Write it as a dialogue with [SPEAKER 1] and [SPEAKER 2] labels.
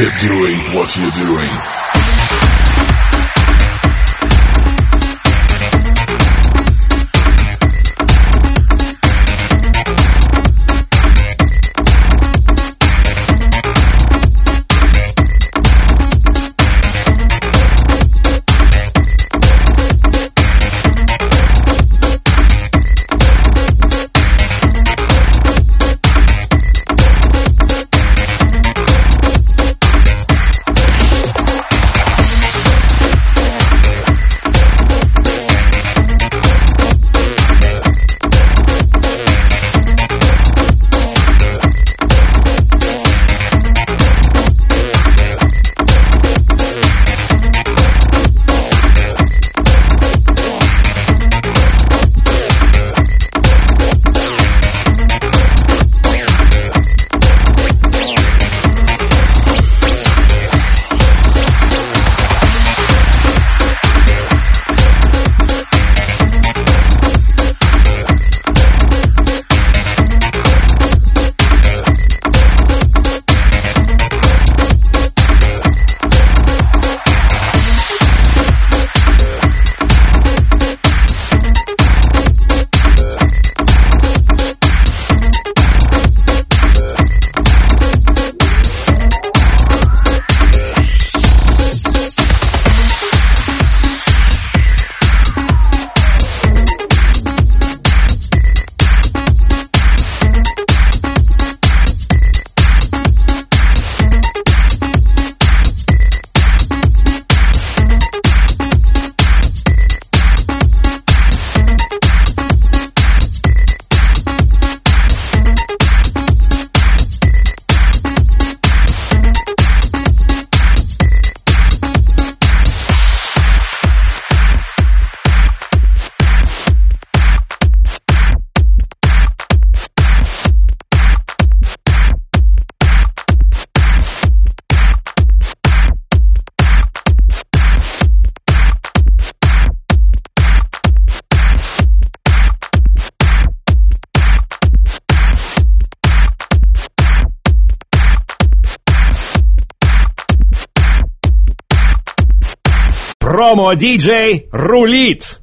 [SPEAKER 1] Keep doing what you're doing.
[SPEAKER 2] Промо-диджей рулит!